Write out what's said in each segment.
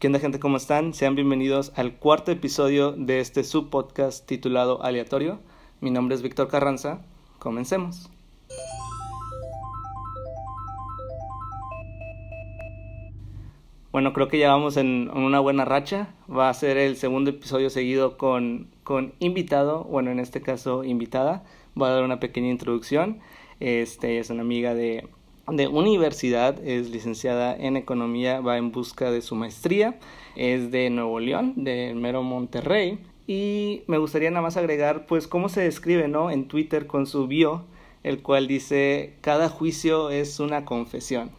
¿Qué onda gente? ¿Cómo están? Sean bienvenidos al cuarto episodio de este subpodcast titulado Aleatorio. Mi nombre es Víctor Carranza. Comencemos. Bueno, creo que ya vamos en una buena racha. Va a ser el segundo episodio seguido con, con invitado, bueno, en este caso invitada. Voy a dar una pequeña introducción. Este es una amiga de, de universidad, es licenciada en economía, va en busca de su maestría, es de Nuevo León, de mero Monterrey. Y me gustaría nada más agregar, pues, cómo se describe, ¿no? En Twitter con su bio, el cual dice, cada juicio es una confesión.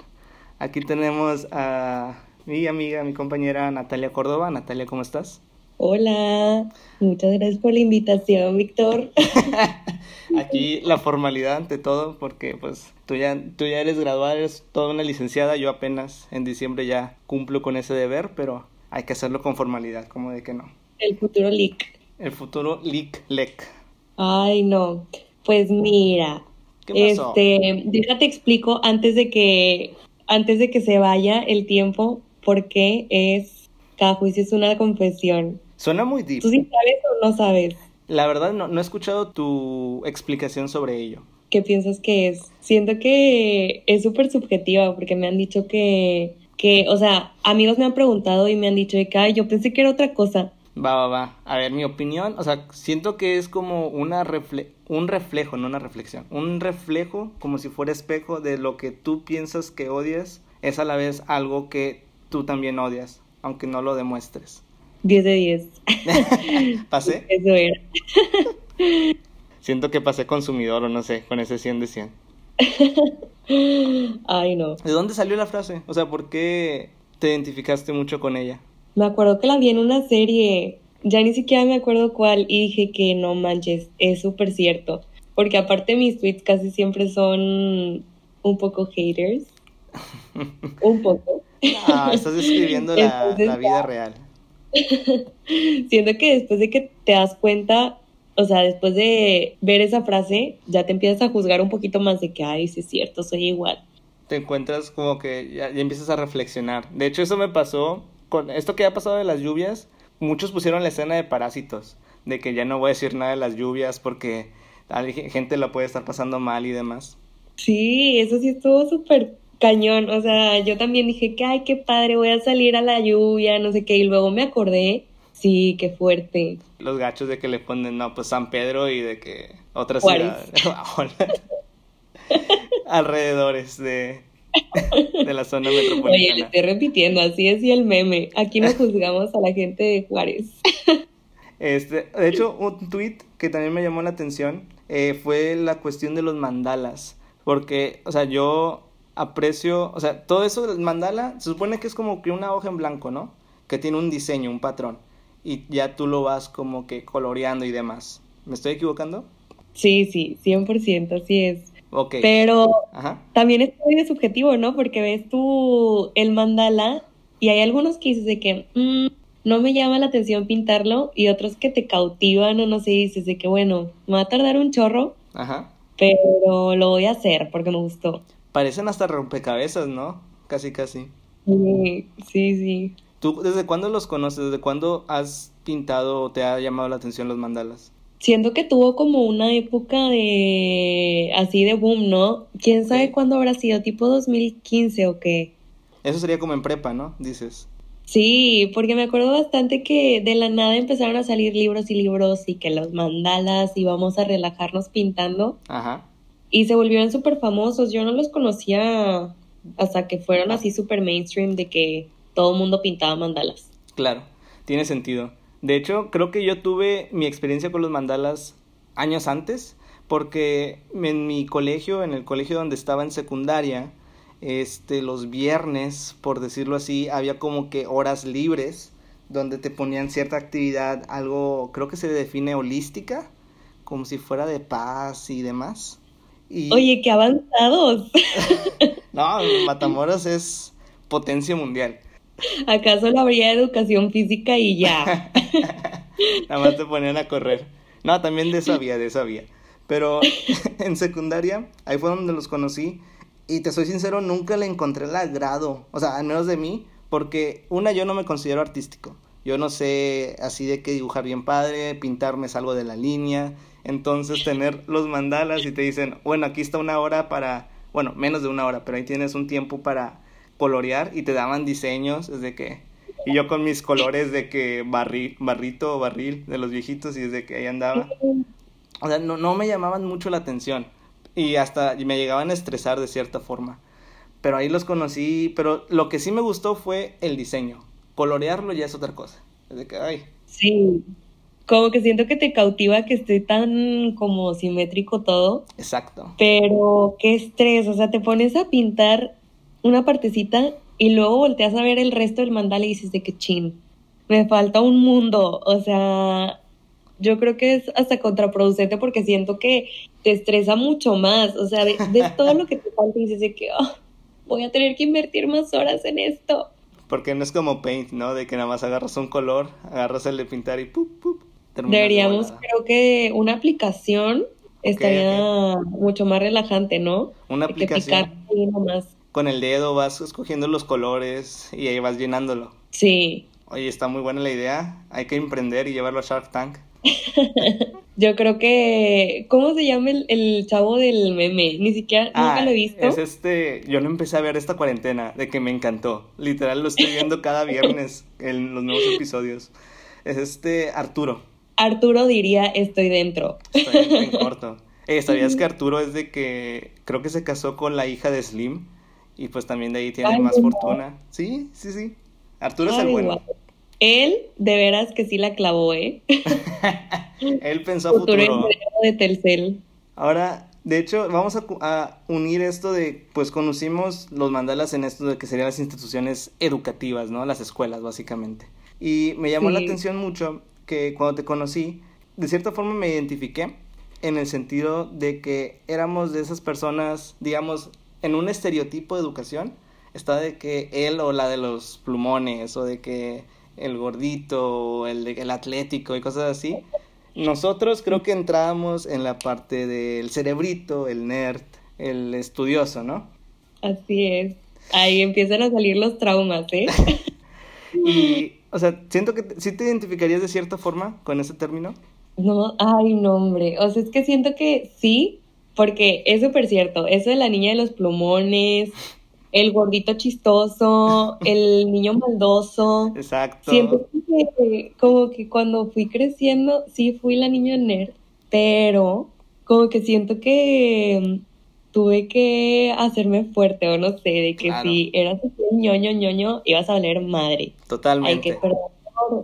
Aquí tenemos a mi amiga, mi compañera Natalia Córdoba. Natalia, ¿cómo estás? Hola, muchas gracias por la invitación, Víctor. Aquí la formalidad ante todo, porque pues tú ya, tú ya eres graduada, eres toda una licenciada, yo apenas en diciembre ya cumplo con ese deber, pero hay que hacerlo con formalidad, como de que no. El futuro leak. El futuro leak lec. Ay, no. Pues mira, ¿Qué pasó? este, déjate explico antes de que antes de que se vaya el tiempo, porque es cada juicio es una confesión. Suena muy deep. ¿Tú sí sabes o no sabes? La verdad no, no he escuchado tu explicación sobre ello. ¿Qué piensas que es? Siento que es súper subjetiva porque me han dicho que, que, o sea, amigos me han preguntado y me han dicho de que, ay, yo pensé que era otra cosa. Va, va, va. A ver, mi opinión, o sea, siento que es como una refle un reflejo, no una reflexión. Un reflejo, como si fuera espejo de lo que tú piensas que odias, es a la vez algo que tú también odias, aunque no lo demuestres. 10 de 10. ¿Pasé? Eso era. Siento que pasé consumidor o no sé, con ese 100 de 100. Ay, no. ¿De dónde salió la frase? O sea, ¿por qué te identificaste mucho con ella? Me acuerdo que la vi en una serie, ya ni siquiera me acuerdo cuál, y dije que no manches, es súper cierto. Porque aparte mis tweets casi siempre son un poco haters. un poco. Ah, estás describiendo la, Entonces, la vida real. Siento que después de que te das cuenta, o sea, después de ver esa frase, ya te empiezas a juzgar un poquito más de que, ay, sí es cierto, soy igual. Te encuentras como que ya, ya empiezas a reflexionar. De hecho, eso me pasó con esto que ha pasado de las lluvias. Muchos pusieron la escena de parásitos, de que ya no voy a decir nada de las lluvias porque la gente la puede estar pasando mal y demás. Sí, eso sí estuvo súper cañón. O sea, yo también dije que, ay, qué padre, voy a salir a la lluvia, no sé qué. Y luego me acordé, sí, qué fuerte. Los gachos de que le ponen, no, pues San Pedro y de que otras ciudades. Alrededores de, de la zona Oye, le metropolitana. estoy repitiendo, así decía el meme. Aquí no juzgamos a la gente de Juárez. Este, de hecho, un tweet que también me llamó la atención eh, fue la cuestión de los mandalas. Porque, o sea, yo aprecio, o sea, todo eso del mandala se supone que es como que una hoja en blanco, ¿no? Que tiene un diseño, un patrón. Y ya tú lo vas como que coloreando y demás. ¿Me estoy equivocando? Sí, sí, 100%, así es. Ok. Pero Ajá. también es muy de subjetivo, ¿no? Porque ves tú el mandala y hay algunos que dices de que "Mm, no me llama la atención pintarlo y otros que te cautivan o no sé, dices de que bueno, me va a tardar un chorro, Ajá. pero lo voy a hacer porque me gustó. Parecen hasta rompecabezas, ¿no? Casi, casi. Sí, sí, sí. ¿Tú desde cuándo los conoces? ¿Desde cuándo has pintado o te ha llamado la atención los mandalas? Siento que tuvo como una época de así de boom, ¿no? ¿Quién sabe cuándo habrá sido? ¿Tipo 2015 o qué? Eso sería como en prepa, ¿no? Dices. Sí, porque me acuerdo bastante que de la nada empezaron a salir libros y libros y que los mandalas íbamos a relajarnos pintando Ajá. y se volvieron súper famosos. Yo no los conocía hasta que fueron así súper mainstream de que todo el mundo pintaba mandalas. Claro, tiene sentido. De hecho, creo que yo tuve mi experiencia con los mandalas años antes, porque en mi colegio, en el colegio donde estaba en secundaria, este, los viernes, por decirlo así, había como que horas libres donde te ponían cierta actividad, algo, creo que se define holística, como si fuera de paz y demás. Y Oye, qué avanzados. no, Matamoros es potencia mundial. ¿Acaso no habría educación física y ya? Nada más te ponían a correr. No, también de eso había, de eso había. Pero en secundaria, ahí fue donde los conocí. Y te soy sincero, nunca le encontré el agrado. O sea, al menos de mí, porque una, yo no me considero artístico. Yo no sé así de que dibujar bien padre, pintarme algo de la línea. Entonces tener los mandalas y te dicen, bueno, aquí está una hora para, bueno, menos de una hora, pero ahí tienes un tiempo para colorear y te daban diseños, desde que... Y yo con mis colores de que barri, barrito o barril de los viejitos y desde que ahí andaba. O sea, no, no me llamaban mucho la atención y hasta me llegaban a estresar de cierta forma. Pero ahí los conocí, pero lo que sí me gustó fue el diseño. Colorearlo ya es otra cosa. Desde que, ay. Sí, como que siento que te cautiva que esté tan como simétrico todo. Exacto. Pero qué estrés, o sea, te pones a pintar una partecita y luego volteas a ver el resto del mandala y dices de que chin, me falta un mundo, o sea, yo creo que es hasta contraproducente porque siento que te estresa mucho más, o sea, de, todo lo que te falta y dices de que oh, voy a tener que invertir más horas en esto. Porque no es como Paint, ¿no? De que nada más agarras un color, agarras el de pintar y ¡pup, pup! Deberíamos, creo que una aplicación estaría mucho más relajante, ¿no? Una aplicación. Con el dedo vas escogiendo los colores y ahí vas llenándolo. Sí. Oye, está muy buena la idea. Hay que emprender y llevarlo a Shark Tank. Yo creo que. ¿Cómo se llama el, chavo del meme? Ni siquiera. nunca ah, lo he visto. Es este. Yo lo empecé a ver esta cuarentena, de que me encantó. Literal, lo estoy viendo cada viernes en los nuevos episodios. Es este Arturo. Arturo diría estoy dentro. Estoy en corto. Eh, ¿Sabías que Arturo es de que creo que se casó con la hija de Slim? Y pues también de ahí tiene más fortuna. Sí, sí, sí. Arturo es el bueno. Él, de veras que sí la clavó, ¿eh? Él pensó a futuro. de Telcel. Ahora, de hecho, vamos a, unir esto de, pues conocimos los mandalas en esto de que serían las instituciones educativas, ¿no? Las escuelas, básicamente. Y me llamó la atención mucho que cuando te conocí, de cierta forma me identifiqué en el sentido de que éramos de esas personas, digamos, en un estereotipo de educación, está de que él o la de los plumones o de que el gordito o el, el atlético y cosas así. Nosotros creo que entrábamos en la parte del cerebrito, el nerd, el estudioso, ¿no? Así es. Ahí empiezan a salir los traumas, ¿eh? y o sea, siento que sí te identificarías de cierta forma con ese término. No, ay, no, hombre. O sea, es que siento que sí, porque es súper cierto. Eso de la niña de los plumones, el gordito chistoso, el niño maldoso. Exacto. Siento que como que cuando fui creciendo, sí fui la niña nerd, pero como que siento que tuve que hacerme fuerte o no sé, de que si eras un ñoño ñoño ibas a valer madre. Totalmente. Hay que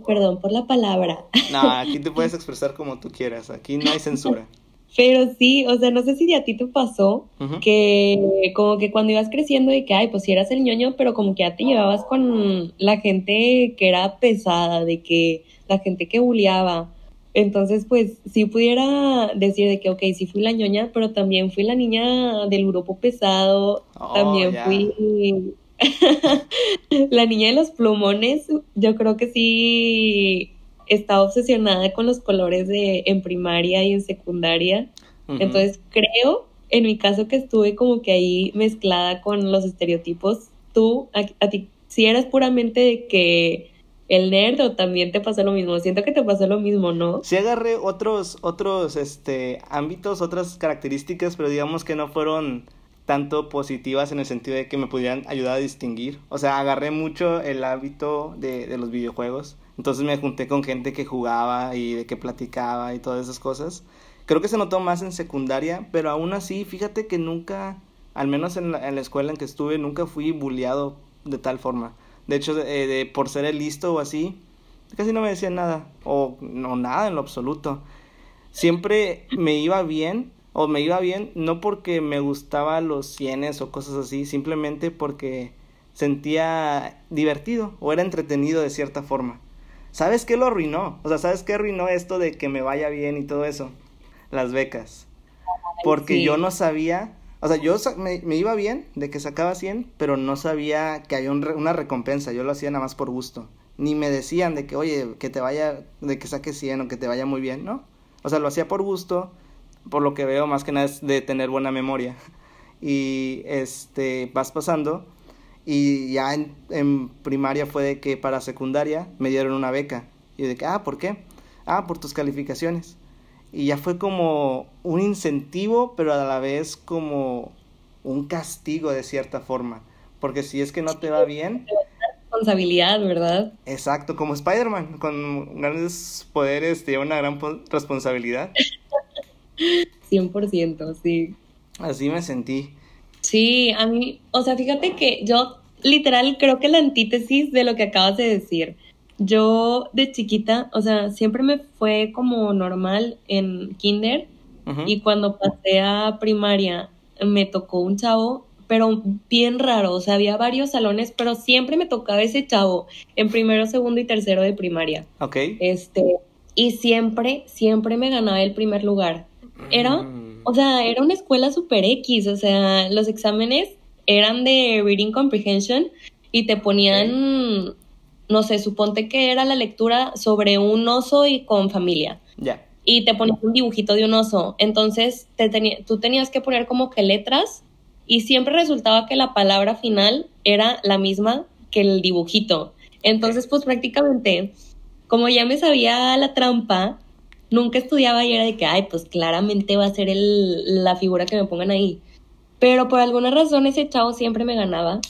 perdón, por la palabra. No, aquí te puedes expresar como tú quieras, aquí no hay censura. Pero sí, o sea, no sé si a ti te pasó que como que cuando ibas creciendo y que, ay, pues si eras el ñoño, pero como que ya te llevabas con la gente que era pesada, de que la gente que bulleaba. Entonces, pues sí pudiera decir de que, ok, sí fui la ñoña, pero también fui la niña del grupo pesado, oh, también fui la niña de los plumones. Yo creo que sí estaba obsesionada con los colores de en primaria y en secundaria. Entonces, creo, en mi caso, que estuve como que ahí mezclada con los estereotipos. Tú, a ti, si eras puramente de que el nerd o también te pasa lo mismo? Siento que te pasa lo mismo, ¿no? Sí agarré otros, otros este, ámbitos, otras características, pero digamos que no fueron tanto positivas en el sentido de que me pudieran ayudar a distinguir. O sea, agarré mucho el hábito de, de los videojuegos. Entonces me junté con gente que jugaba y de que platicaba y todas esas cosas. Creo que se notó más en secundaria, pero aún así, fíjate que nunca, al menos en la, escuela en que estuve, nunca fui bulleado de tal forma. De hecho, eh, de, por ser el listo o así, casi no me decían nada, o no nada en lo absoluto. Siempre me iba bien, o me iba bien no porque me gustaba los cienes o cosas así, simplemente porque sentía divertido o era entretenido de cierta forma. ¿Sabes qué lo arruinó? O sea, ¿sabes qué arruinó esto de que me vaya bien y todo eso? Las becas. Porque yo no sabía o sea, yo me, me, iba bien de que sacaba 100, pero no sabía que había una recompensa. Yo lo hacía nada más por gusto. Ni me decían de que, oye, que te vaya, de que saques 100 o que te vaya muy bien, ¿no? O sea, lo hacía por gusto, por lo que veo más que nada es de tener buena memoria. Y este, vas pasando Y ya en, en, primaria fue de que para secundaria me dieron una beca. Y de que, ah, ¿por qué? Ah, por tus calificaciones. Y ya fue como un incentivo, pero a la vez como un castigo de cierta forma. Porque si es que no te va bien... Responsabilidad, ¿verdad? Exacto, como Spider-Man, con grandes poderes tiene una gran responsabilidad. 100%, sí. Así me sentí. Sí, a mí, o sea, fíjate que yo literal creo que la antítesis de lo que acabas de decir. Yo de chiquita, o sea, siempre me fue como normal en kinder y cuando pasé a primaria me tocó un chavo, pero bien raro, o sea, había varios salones, pero siempre me tocaba ese chavo en primero, segundo y tercero de primaria. Ok. Este, y siempre, siempre me ganaba el primer lugar. Era, mm. O sea, era una escuela super X, o sea, los exámenes eran de reading comprehension y te ponían, no sé, suponte que era la lectura sobre un oso y con familia. Ya y te ponías un dibujito de un oso. Entonces te tú tenías que poner como que letras y siempre resultaba que la palabra final era la misma que el dibujito. Entonces, pues prácticamente, como ya me sabía la trampa, nunca estudiaba y era de que, ay, pues claramente va a ser el, la figura que me pongan ahí. Pero por alguna razón ese chavo siempre me ganaba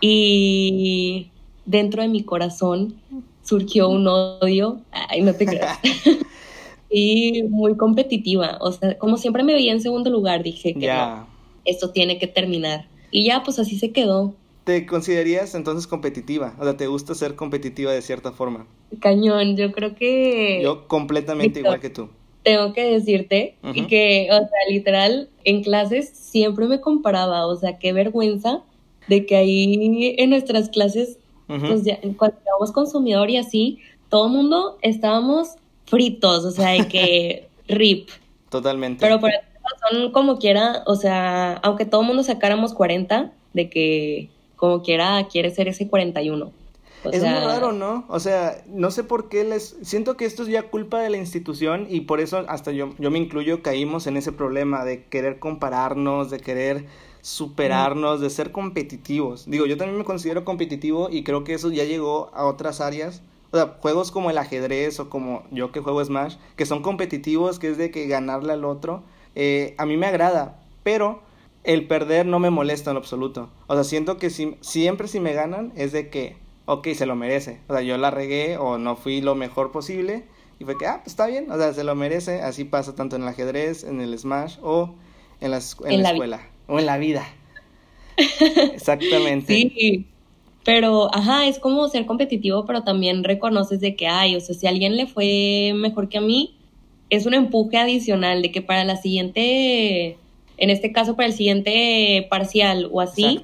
y dentro de mi corazón surgió un odio. Ay, no te creas. y muy competitiva. O sea, como siempre me veía en segundo lugar, dije que no, esto tiene que terminar. Y ya, pues así se quedó. ¿Te considerarías entonces competitiva? O sea, ¿te gusta ser competitiva de cierta forma? Cañón, yo creo que... Yo completamente igual que tú. Tengo que decirte y que, o sea, literal, en clases siempre me comparaba, o sea, qué vergüenza de que ahí en nuestras clases, pues ya, cuando estábamos consumidor y así, todo el mundo estábamos fritos, o sea, de que rip. Totalmente. Pero por razón, como quiera, o sea, aunque todo el mundo sacáramos 40, de que como quiera quiere ser ese 41. es muy raro, ¿no? O sea, no sé por qué les... Siento que esto es ya culpa de la institución y por eso hasta yo, yo me incluyo, caímos en ese problema de querer compararnos, de querer superarnos, de ser competitivos. Digo, yo también me considero competitivo y creo que eso ya llegó a otras áreas o sea, juegos como el ajedrez o como yo que juego Smash, que son competitivos, que es de que ganarle al otro, eh, a mí me agrada, pero el perder no me molesta en lo absoluto. O sea, siento que si, siempre si me ganan es de que, ok, se lo merece. O sea, yo la regué o no fui lo mejor posible y fue que, ah, pues está bien, o sea, se lo merece. Así pasa tanto en el ajedrez, en el Smash o en la, en la escuela o en la vida. Exactamente. Sí. Pero, ajá, es como ser competitivo, pero también reconoces de que, ay, o sea, si a alguien le fue mejor que a mí, es un empuje adicional de que para la siguiente, en este caso, para el siguiente parcial o así,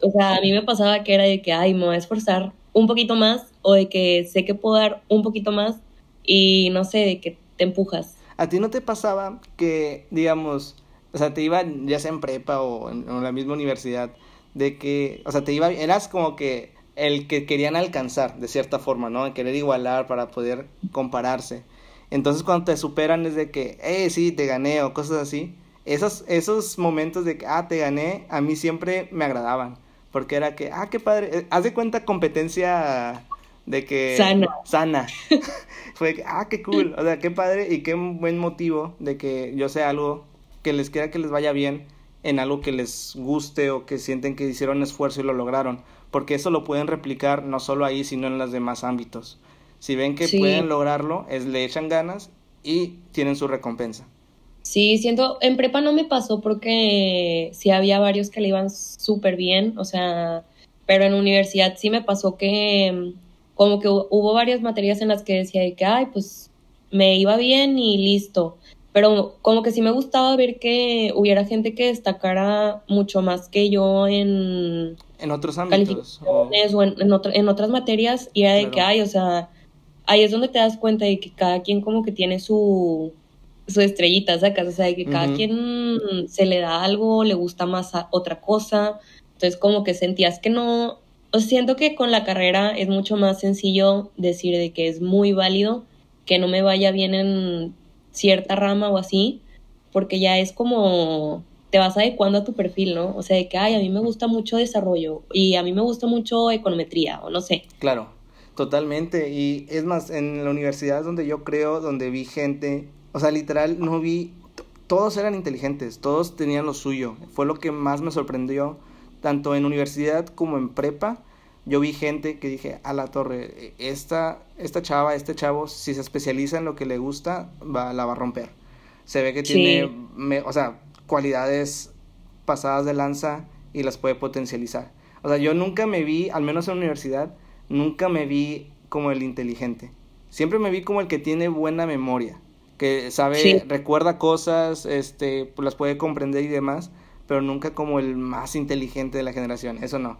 o sea, a mí me pasaba que era de que, ay, me voy a esforzar un poquito más o de que sé que puedo dar un poquito más y no sé, de que te empujas. ¿A ti no te pasaba que, digamos, o sea, te iba ya sea en prepa o en la misma universidad, de que, o sea, te iba, eras como que el que querían alcanzar, de cierta forma, ¿no? querer igualar para poder compararse. Entonces cuando te superan es de que, eh, sí, te gané o cosas así. Esos, esos momentos de que, ah, te gané, a mí siempre me agradaban. Porque era que, ah, qué padre. Eh, haz de cuenta competencia de que... Sana. Sana. Fue, ah, qué cool. O sea, qué padre y qué buen motivo de que yo sea algo que les quiera que les vaya bien en algo que les guste o que sienten que hicieron esfuerzo y lo lograron, porque eso lo pueden replicar no solo ahí, sino en los demás ámbitos. Si ven que pueden lograrlo, es le echan ganas y tienen su recompensa. Sí, siento, en prepa no me pasó porque sí había varios que le iban súper bien, o sea, pero en universidad sí me pasó que como que hubo varias materias en las que decía que, ay, pues me iba bien y listo pero como que sí me gustaba ver que hubiera gente que destacara mucho más que yo en... En otros ámbitos. O, en, en, otras materias y era de que hay, o sea, ahí es donde te das cuenta de que cada quien como que tiene su, su estrellita, sacas, o sea, de que cada quien se le da algo, le gusta más a otra cosa, entonces como que sentías que no, o siento que con la carrera es mucho más sencillo decir de que es muy válido que no me vaya bien en cierta rama o así, porque ya es como te vas adecuando a tu perfil, ¿no? O sea, de que, ay, a mí me gusta mucho desarrollo y a mí me gusta mucho econometría o no sé. Claro, totalmente. Y es más, en la universidad donde yo creo, donde vi gente, o sea, literal, no vi, todos eran inteligentes, todos tenían lo suyo. Fue lo que más me sorprendió, tanto en universidad como en prepa. Yo vi gente que dije, a la torre, esta, esta chava, este chavo, si se especializa en lo que le gusta, va, la va a romper. Se ve que tiene, o sea, cualidades pasadas de lanza y las puede potencializar. O sea, yo nunca me vi, al menos en la universidad, nunca me vi como el inteligente. Siempre me vi como el que tiene buena memoria, que sabe, recuerda cosas, este, pues las puede comprender y demás, pero nunca como el más inteligente de la generación. Eso no.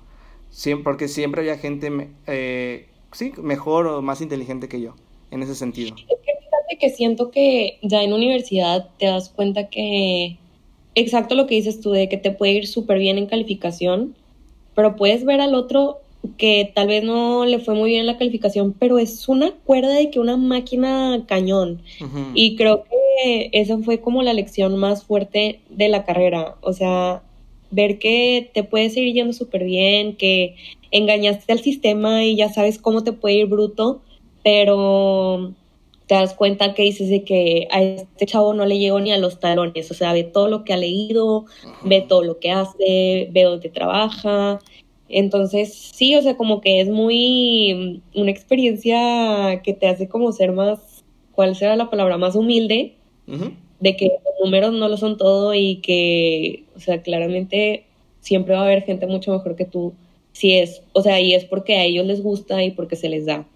Siempre, porque siempre había gente, eh, sí, mejor o más inteligente que yo, en ese sentido. Es que fíjate que siento que ya en universidad te das cuenta que exacto lo que dices tú, de que te puede ir súper bien en calificación, pero puedes ver al otro que tal vez no le fue muy bien la calificación, pero es una cuerda de que una máquina cañón. Y creo que esa fue como la lección más fuerte de la carrera. O sea, ver que te puede seguir yendo súper bien, que engañaste al sistema y ya sabes cómo te puede ir bruto, pero te das cuenta que dices de que a este chavo no le llegó ni a los talones, o sea, ve todo lo que ha leído, ve todo lo que hace, ve dónde trabaja. Entonces, sí, o sea, como que es muy mm, una experiencia que te hace como ser más, ¿cuál será la palabra? Más humilde, de que los números no lo son todo y que, o sea, claramente siempre va a haber gente mucho mejor que tú, si es, o sea, y es porque a ellos les gusta y porque se les da.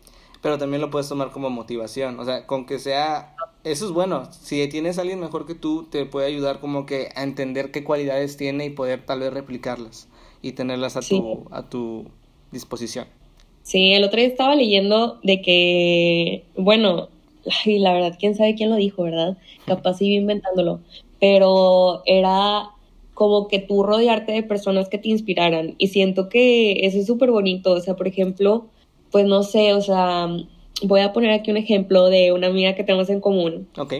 Pero también lo puedes tomar como motivación, o sea, con que sea, eso es bueno, si tienes a alguien mejor que tú, te puede ayudar como que a entender qué cualidades tiene y poder tal vez replicarlas y tenerlas a, tu, a tu disposición. Sí, el otro día estaba leyendo de que, bueno, y la verdad, quién sabe quién lo dijo, ¿verdad? Capaz iba inventándolo, pero era como que tú rodearte de personas que te inspiraran y siento que eso es súper bonito, o sea, por ejemplo, pues no sé, o sea, voy a poner aquí un ejemplo de una amiga que tenemos en común. Ok.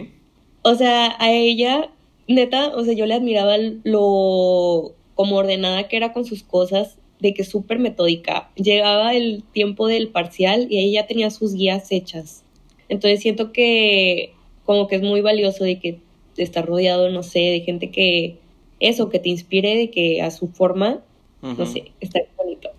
O sea, a ella, neta, o sea, yo le admiraba lo como ordenada que era con sus cosas, de que súper metódica. Llegaba el tiempo del parcial y ella tenía sus guías hechas. Entonces siento que como que es muy valioso de que estar rodeado, no sé, de gente que eso, que te inspire, de que a su forma, no sé, está bonito.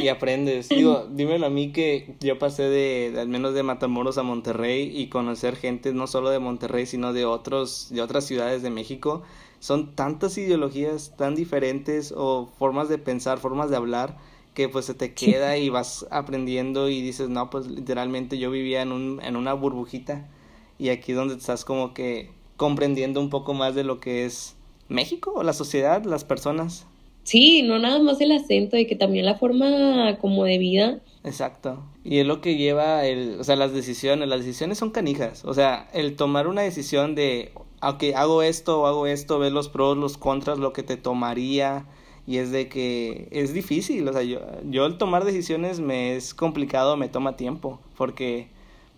Y aprendes. Digo, dímelo a mí que yo pasé de, al menos de Matamoros a Monterrey y conocer gente no solo de Monterrey, sino de otros, de otras ciudades de México. Son tantas ideologías tan diferentes o formas de pensar, formas de hablar, que pues se te queda y vas aprendiendo y dices, no, pues literalmente yo vivía en, un, en una burbujita y aquí donde estás como que comprendiendo un poco más de lo que es México o la sociedad, las personas. Sí, no nada más el acento, y que también la forma como de vida. Exacto. Y es lo que lleva el, o sea, las decisiones, las decisiones son canijas. O sea, el tomar una decisión de, aunque hago esto o hago esto, ves los pros, los contras, lo que te tomaría. Y es de que es difícil, o sea, yo, yo el tomar decisiones me es complicado, me toma tiempo, porque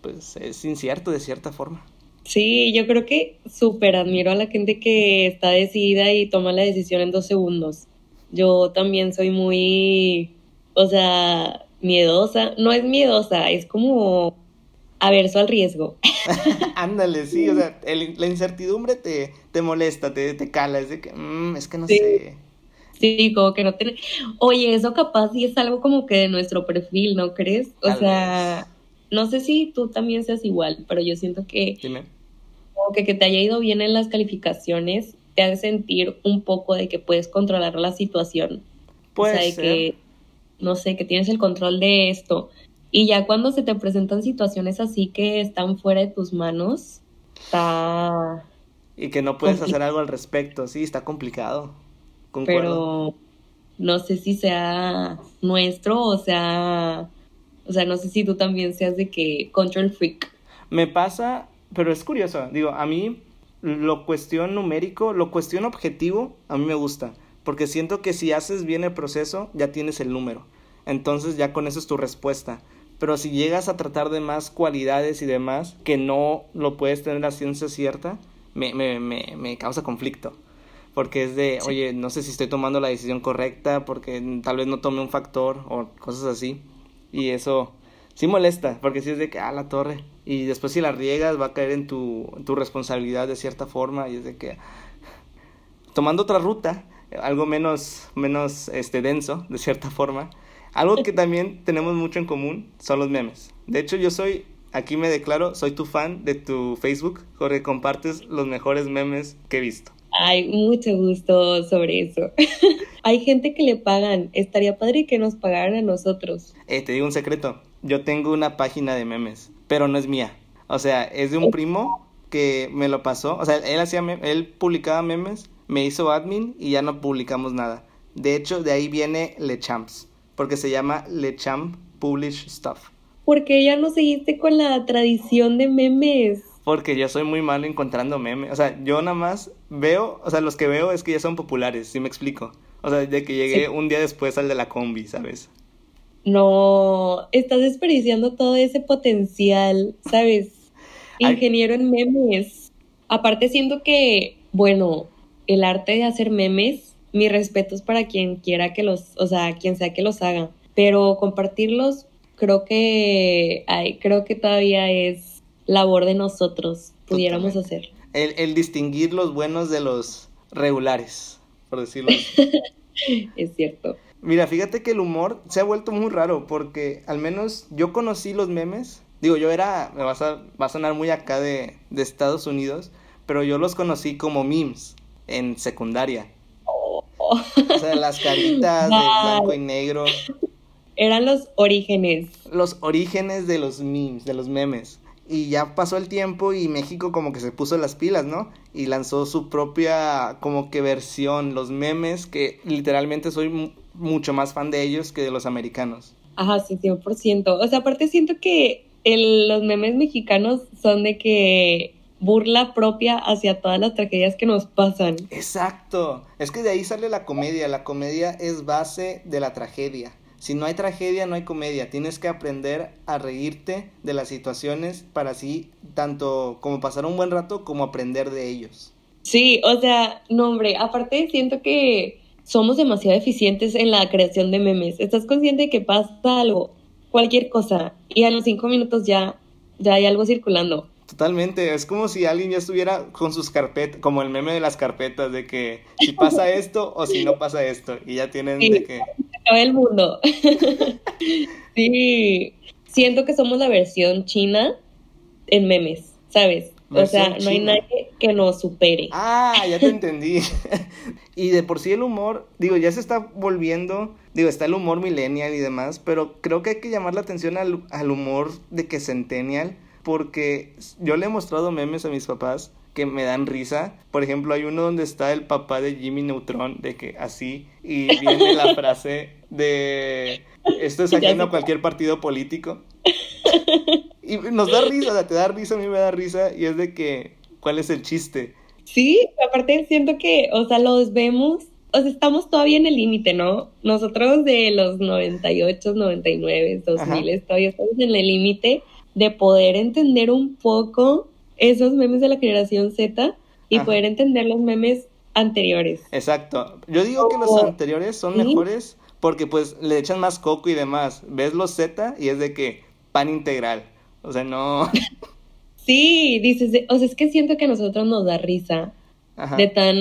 pues es incierto de cierta forma. Sí, yo creo que súper admiro a la gente que está decidida y toma la decisión en dos segundos yo también soy muy, o sea, miedosa. No es miedosa, es como averso al riesgo. Ándale, sí, o sea, la incertidumbre te, te molesta, te, te cala, es de que, mm, es que no sé. Sí, como que no tiene... Oye, eso capaz sí es algo como que de nuestro perfil, ¿no crees? O sea, no sé si tú también seas igual, pero yo siento que... Dime. Como que, que te haya ido bien en las calificaciones te hace sentir un poco de que puedes controlar la situación. Puede o sea, de que, no sé, que tienes el control de esto. Y ya cuando se te presentan situaciones así que están fuera de tus manos, está... Y que no puedes hacer algo al respecto, sí, está complicado. Pero no sé si sea nuestro o sea... O sea, no sé si tú también seas de que control freak. Me pasa, pero es curioso. Digo, a mí lo cuestión numérico, lo cuestión objetivo, a mí me gusta, porque siento que si haces bien el proceso, ya tienes el número. Entonces ya con eso es tu respuesta. Pero si llegas a tratar de más cualidades y demás, que no lo puedes tener la ciencia cierta, me, me, me, me causa conflicto. porque es de, oye, no sé si estoy tomando la decisión correcta, porque tal vez no tome un factor o cosas así. Y eso sí molesta, porque si es de que, ah, la torre. Y después si la riegas va a caer en tu, tu responsabilidad de cierta forma y es de que, tomando otra ruta, algo menos, menos este, denso, de cierta forma, algo que también tenemos mucho en común son los memes. De hecho, yo soy, aquí me declaro, soy tu fan de tu Facebook, porque compartes los mejores memes que he visto. Ay, mucho gusto sobre eso. Hay gente que le pagan. Estaría padre que nos pagaran a nosotros. Eh, te digo un secreto. Yo tengo una página de memes, pero no es mía. O sea, es de un primo que me lo pasó. O sea, él hacía, él publicaba memes, me hizo admin y ya no publicamos nada. De hecho, de ahí viene Lechamps, porque se llama Lechamp Publish Stuff. ¿Por qué ya no seguiste con la tradición de memes? porque yo soy muy malo encontrando memes. O sea, yo nada más veo, o sea, los que veo es que ya son populares, ¿sí me explico? O sea, de que llegué un día después al de la combi, ¿sabes? No, estás desperdiciando todo ese potencial, ¿sabes? Ingeniero en memes. Aparte siento que, bueno, el arte de hacer memes, mi respeto es para quien quiera que los, o sea, quien sea que los haga, pero compartirlos creo que, ay, creo que todavía es labor de nosotros pudiéramos hacer. El, distinguir los buenos de los regulares, por decirlo así. es cierto. Mira, fíjate que el humor se ha vuelto muy raro porque al menos yo conocí los memes. Digo, yo era, me va a, va a sonar muy acá de, de, Estados Unidos, pero yo los conocí como memes en secundaria. O sea, las caritas de blanco y negro. Eran los orígenes. Los orígenes de los memes, de los memes. Y ya pasó el tiempo y México como que se puso las pilas, ¿no? Y lanzó su propia como que versión, los memes, que literalmente soy mucho más fan de ellos que de los americanos. Ajá, sí, 100%. O sea, aparte siento que el, los memes mexicanos son de que burla propia hacia todas las tragedias que nos pasan. Exacto. Es que de ahí sale la comedia. La comedia es base de la tragedia. Si no hay tragedia, no hay comedia. Tienes que aprender a reírte de las situaciones para así tanto como pasar un buen rato como aprender de ellos. Sí, o sea, no hombre, aparte siento que somos demasiado eficientes en la creación de memes. Estás consciente de que pasa algo, cualquier cosa, y a los cinco minutos ya, ya hay algo circulando. Totalmente, es como si alguien ya estuviera con sus carpetas, como el meme de las carpetas, de que si pasa esto o si no pasa esto, y ya tienen de que el mundo. sí, siento que somos la versión china en memes, ¿sabes? O sea, no hay nadie que nos supere. Ah, ya te entendí. y de por sí el humor, digo, ya se está volviendo, digo, está el humor millennial y demás, pero creo que hay que llamar la atención al, al humor de que centennial, porque yo le he mostrado memes a mis papás que me dan risa. Por ejemplo, hay uno donde está el papá de Jimmy Neutron, de que así, y viene la frase de esto es ajeno a cualquier partido político. Y nos da risa, o sea, te da risa, a mí me da risa, y es de que, ¿cuál es el chiste? Sí, aparte siento que, o sea, los vemos, o sea, estamos todavía en el límite, ¿no? Nosotros de los 98, 99, 2000, todavía estamos en el límite de poder entender un poco esos memes de la generación Z y poder entender los memes anteriores. Exacto. Yo digo que los anteriores son mejores porque pues le echan más coco y demás. Ves los Z y es de que pan integral. O sea, no. sí, dices, o sea, es que siento que a nosotros nos da risa de tan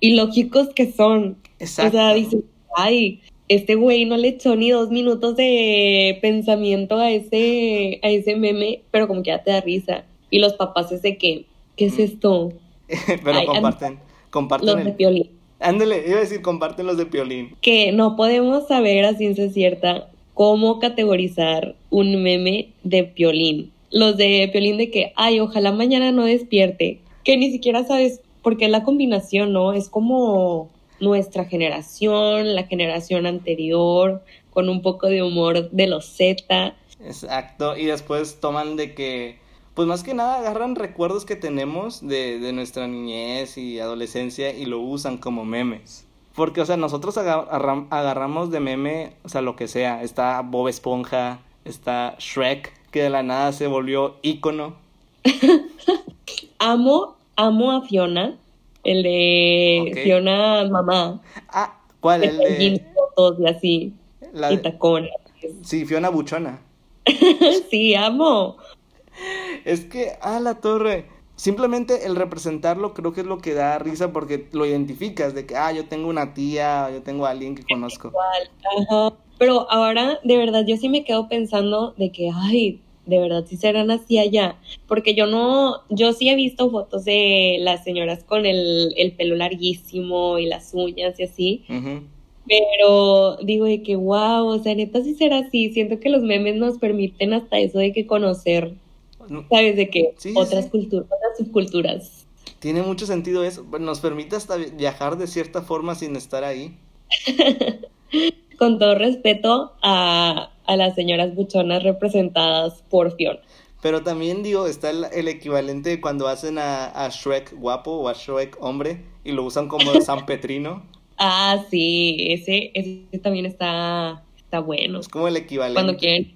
ilógicos que son. Exacto. O sea, dices, ay, este güey no le echó ni dos minutos de pensamiento a ese, a ese meme, pero como que ya te da risa. Y los papás es de que, ¿qué es esto? Pero comparten, comparten. Los de Piolín. Ándale, iba a decir, comparten los de Piolín. Que no podemos saber a ciencia cierta cómo categorizar un meme de Piolín. Los de Piolín de que, ay, ojalá mañana no despierte. Que ni siquiera sabes por qué la combinación, ¿no? Es como nuestra generación, la generación anterior, con un poco de humor de los Z. Exacto, y después toman de que pues más que nada agarran recuerdos que tenemos de, de nuestra niñez y adolescencia y lo usan como memes. Porque, o sea, nosotros agarramos de meme, o sea, lo que sea. Está Bob Esponja, está Shrek, que de la nada se volvió ícono. amo, amo a Fiona. El de. Fiona Mamá. Ah, ¿cuál? De El de... fotos y así. la Y tacones. Sí, Fiona Buchona. sí, amo. Es que, ah, la torre. Simplemente el representarlo creo que es lo que da risa porque lo identificas de que, ah, yo tengo una tía, yo tengo a alguien que conozco. Igual, ajá. Pero ahora, de verdad, yo sí me quedo pensando de que, ay, de verdad sí serán así allá. Porque yo no, yo sí he visto fotos de las señoras con el, el pelo larguísimo y las uñas y así. Pero digo de que, wow, o sea, neta sí será así. Siento que los memes nos permiten hasta eso de que conocer, No- ¿sabes? De que Sí, sí, otras sí. culturas, otras subculturas. Tiene mucho sentido eso. Nos permite hasta viajar de cierta forma sin estar ahí. Con todo respeto a, a las señoras buchonas representadas por Fiona. Pero también digo, está el, el equivalente de cuando hacen a, a Shrek guapo o a Shrek hombre y lo usan como San Petrino. Ah, sí, ese, ese también está, está bueno. Es como el Cuando equivalente quieren ir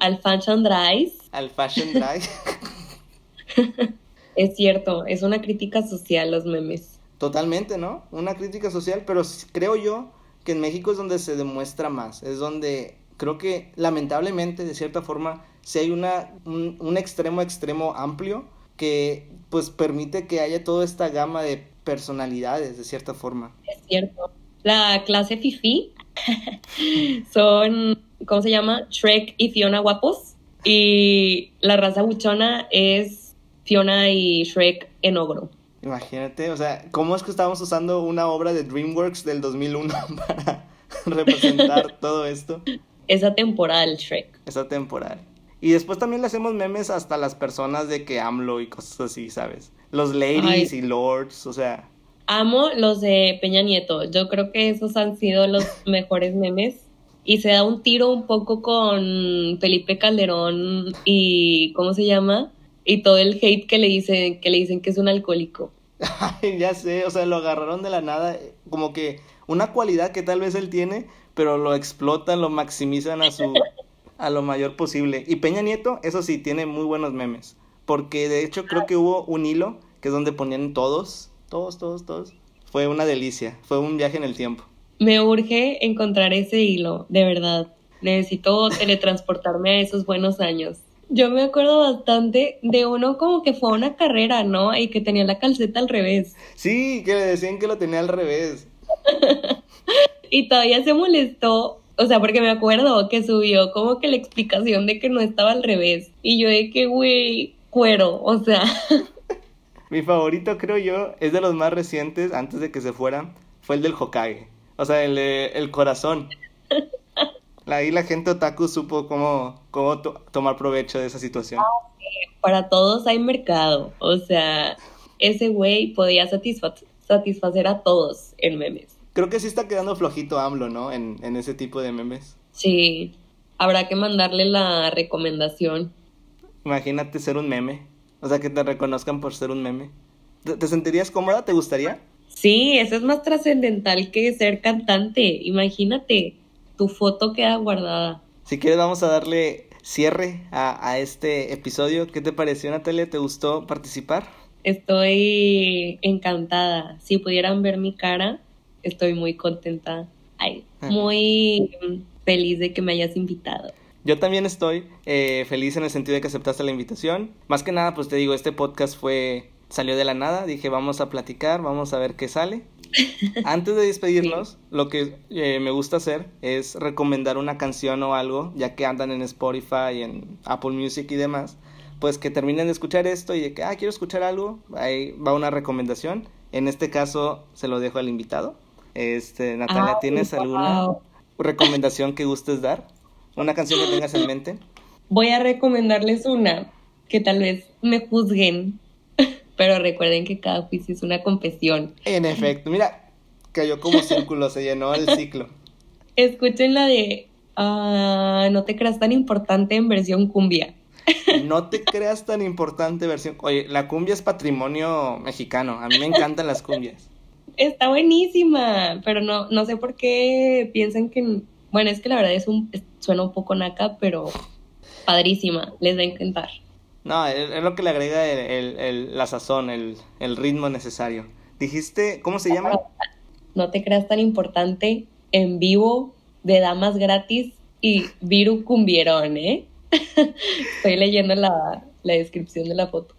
al fashion- Drive, al Fashion Drive. es cierto, es una crítica social los memes. Totalmente, ¿no? Una crítica social, pero creo yo que en México es donde se demuestra más, es donde creo que lamentablemente, de cierta forma, si hay una, un, un extremo extremo amplio que pues permite que haya toda esta gama de personalidades, de cierta forma. Es cierto. La clase Fifi son, ¿cómo se llama? Shrek y Fiona guapos. Y la raza buchona es Fiona y Shrek en ogro. Imagínate, o sea, ¿cómo es que estábamos usando una obra de DreamWorks del 2001 para representar todo esto? Esa temporal Shrek. Esa temporal. Y después también le hacemos memes hasta las personas de que AMLO y cosas así, ¿sabes? Los ladies Ay. y lords, o sea, Amo los de Peña Nieto. Yo creo que esos han sido los mejores memes. Y se da un tiro un poco con Felipe Calderón y ¿cómo se llama? Y todo el hate que le dicen, que le dicen que es un alcohólico. ya sé, o sea, lo agarraron de la nada, como que una cualidad que tal vez él tiene, pero lo explotan, lo maximizan a su a lo mayor posible. Y Peña Nieto, eso sí, tiene muy buenos memes, porque de hecho creo que hubo un hilo que es donde ponían todos, todos, todos, todos. Fue una delicia, fue un viaje en el tiempo. Me urge encontrar ese hilo, de verdad. Necesito teletransportarme a esos buenos años. Yo me acuerdo bastante de uno como que fue a una carrera, ¿no? Y que tenía la calceta al revés. Sí, que le decían que lo tenía al revés. Y todavía se molestó, o sea, porque me acuerdo que subió como que la explicación de que no estaba al revés. Y yo de que, güey, cuero, o sea, Mi favorito, creo yo, es de los más recientes, antes de que se fuera, fue el del Hokage. O sea, el, de- el corazón. Ahí la gente otaku supo cómo, cómo to- tomar provecho de esa situación. para todos hay mercado. O sea, ese güey podía satisfa- satisfacer a todos en memes. Creo que sí está quedando flojito AMLO, ¿no? En, en ese tipo de memes. Sí, habrá que mandarle la recomendación. Imagínate ser un meme. O sea, que te reconozcan por ser un meme. ¿Te, te sentirías cómoda? ¿Te gustaría? Sí, eso es más trascendental que ser cantante. Imagínate, tu foto queda guardada. Si quieres, vamos a darle cierre a, a este episodio. ¿Qué te pareció, Natalia? ¿Te gustó participar? Estoy encantada. Si pudieran ver mi cara, estoy muy contenta. Ay, muy mm, feliz de que me hayas invitado. Yo también estoy eh, feliz en el sentido de que aceptaste la invitación. Más que nada, pues te digo, este podcast fue salió de la nada. Dije, vamos a platicar, vamos a ver qué sale. Antes de despedirnos, lo que eh, me gusta hacer es recomendar una canción o algo, ya que andan en Spotify, en Apple Music y demás. Pues que terminen de escuchar esto y de que, ah, quiero escuchar algo, ahí va una recomendación. En este caso, se lo dejo al invitado. Este, Natalia, Ay, ¿tienes alguna recomendación que gustes dar? ¿Una canción que tengas en mente? Voy a recomendarles una que tal vez me juzguen, pero recuerden que cada juicio es una confesión. En efecto, mira, cayó como círculo, se llenó el ciclo. Escuchen la de ah, No te creas tan importante en versión cumbia. No te creas tan importante versión. Oye, la cumbia es patrimonio mexicano. A mí me encantan las cumbias. Está buenísima, pero no, no sé por qué piensan que... Bueno, es que la verdad es un, suena un poco naca, pero padrísima, les va a encantar. No, es, lo que le agrega el, el- el- la sazón, el, el ritmo necesario. Dijiste, ¿cómo se llama? No te creas tan importante, en vivo, de damas gratis y Viru Cumbierón, ¿eh? Estoy leyendo la, la descripción de la foto.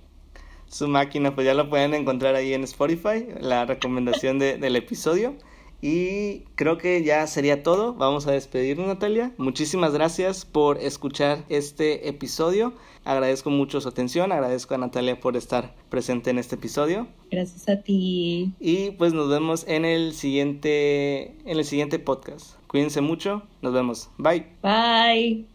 Su máquina, pues ya lo pueden encontrar ahí en Spotify, la recomendación de, del episodio. Y creo que ya sería todo. Vamos a despedirnos, Natalia. Muchísimas gracias por escuchar este episodio. Agradezco mucho su atención. Agradezco a Natalia por estar presente en este episodio. Gracias a ti. Y pues nos vemos en el siguiente en el siguiente podcast. Cuídense mucho. Nos vemos. Bye. Bye.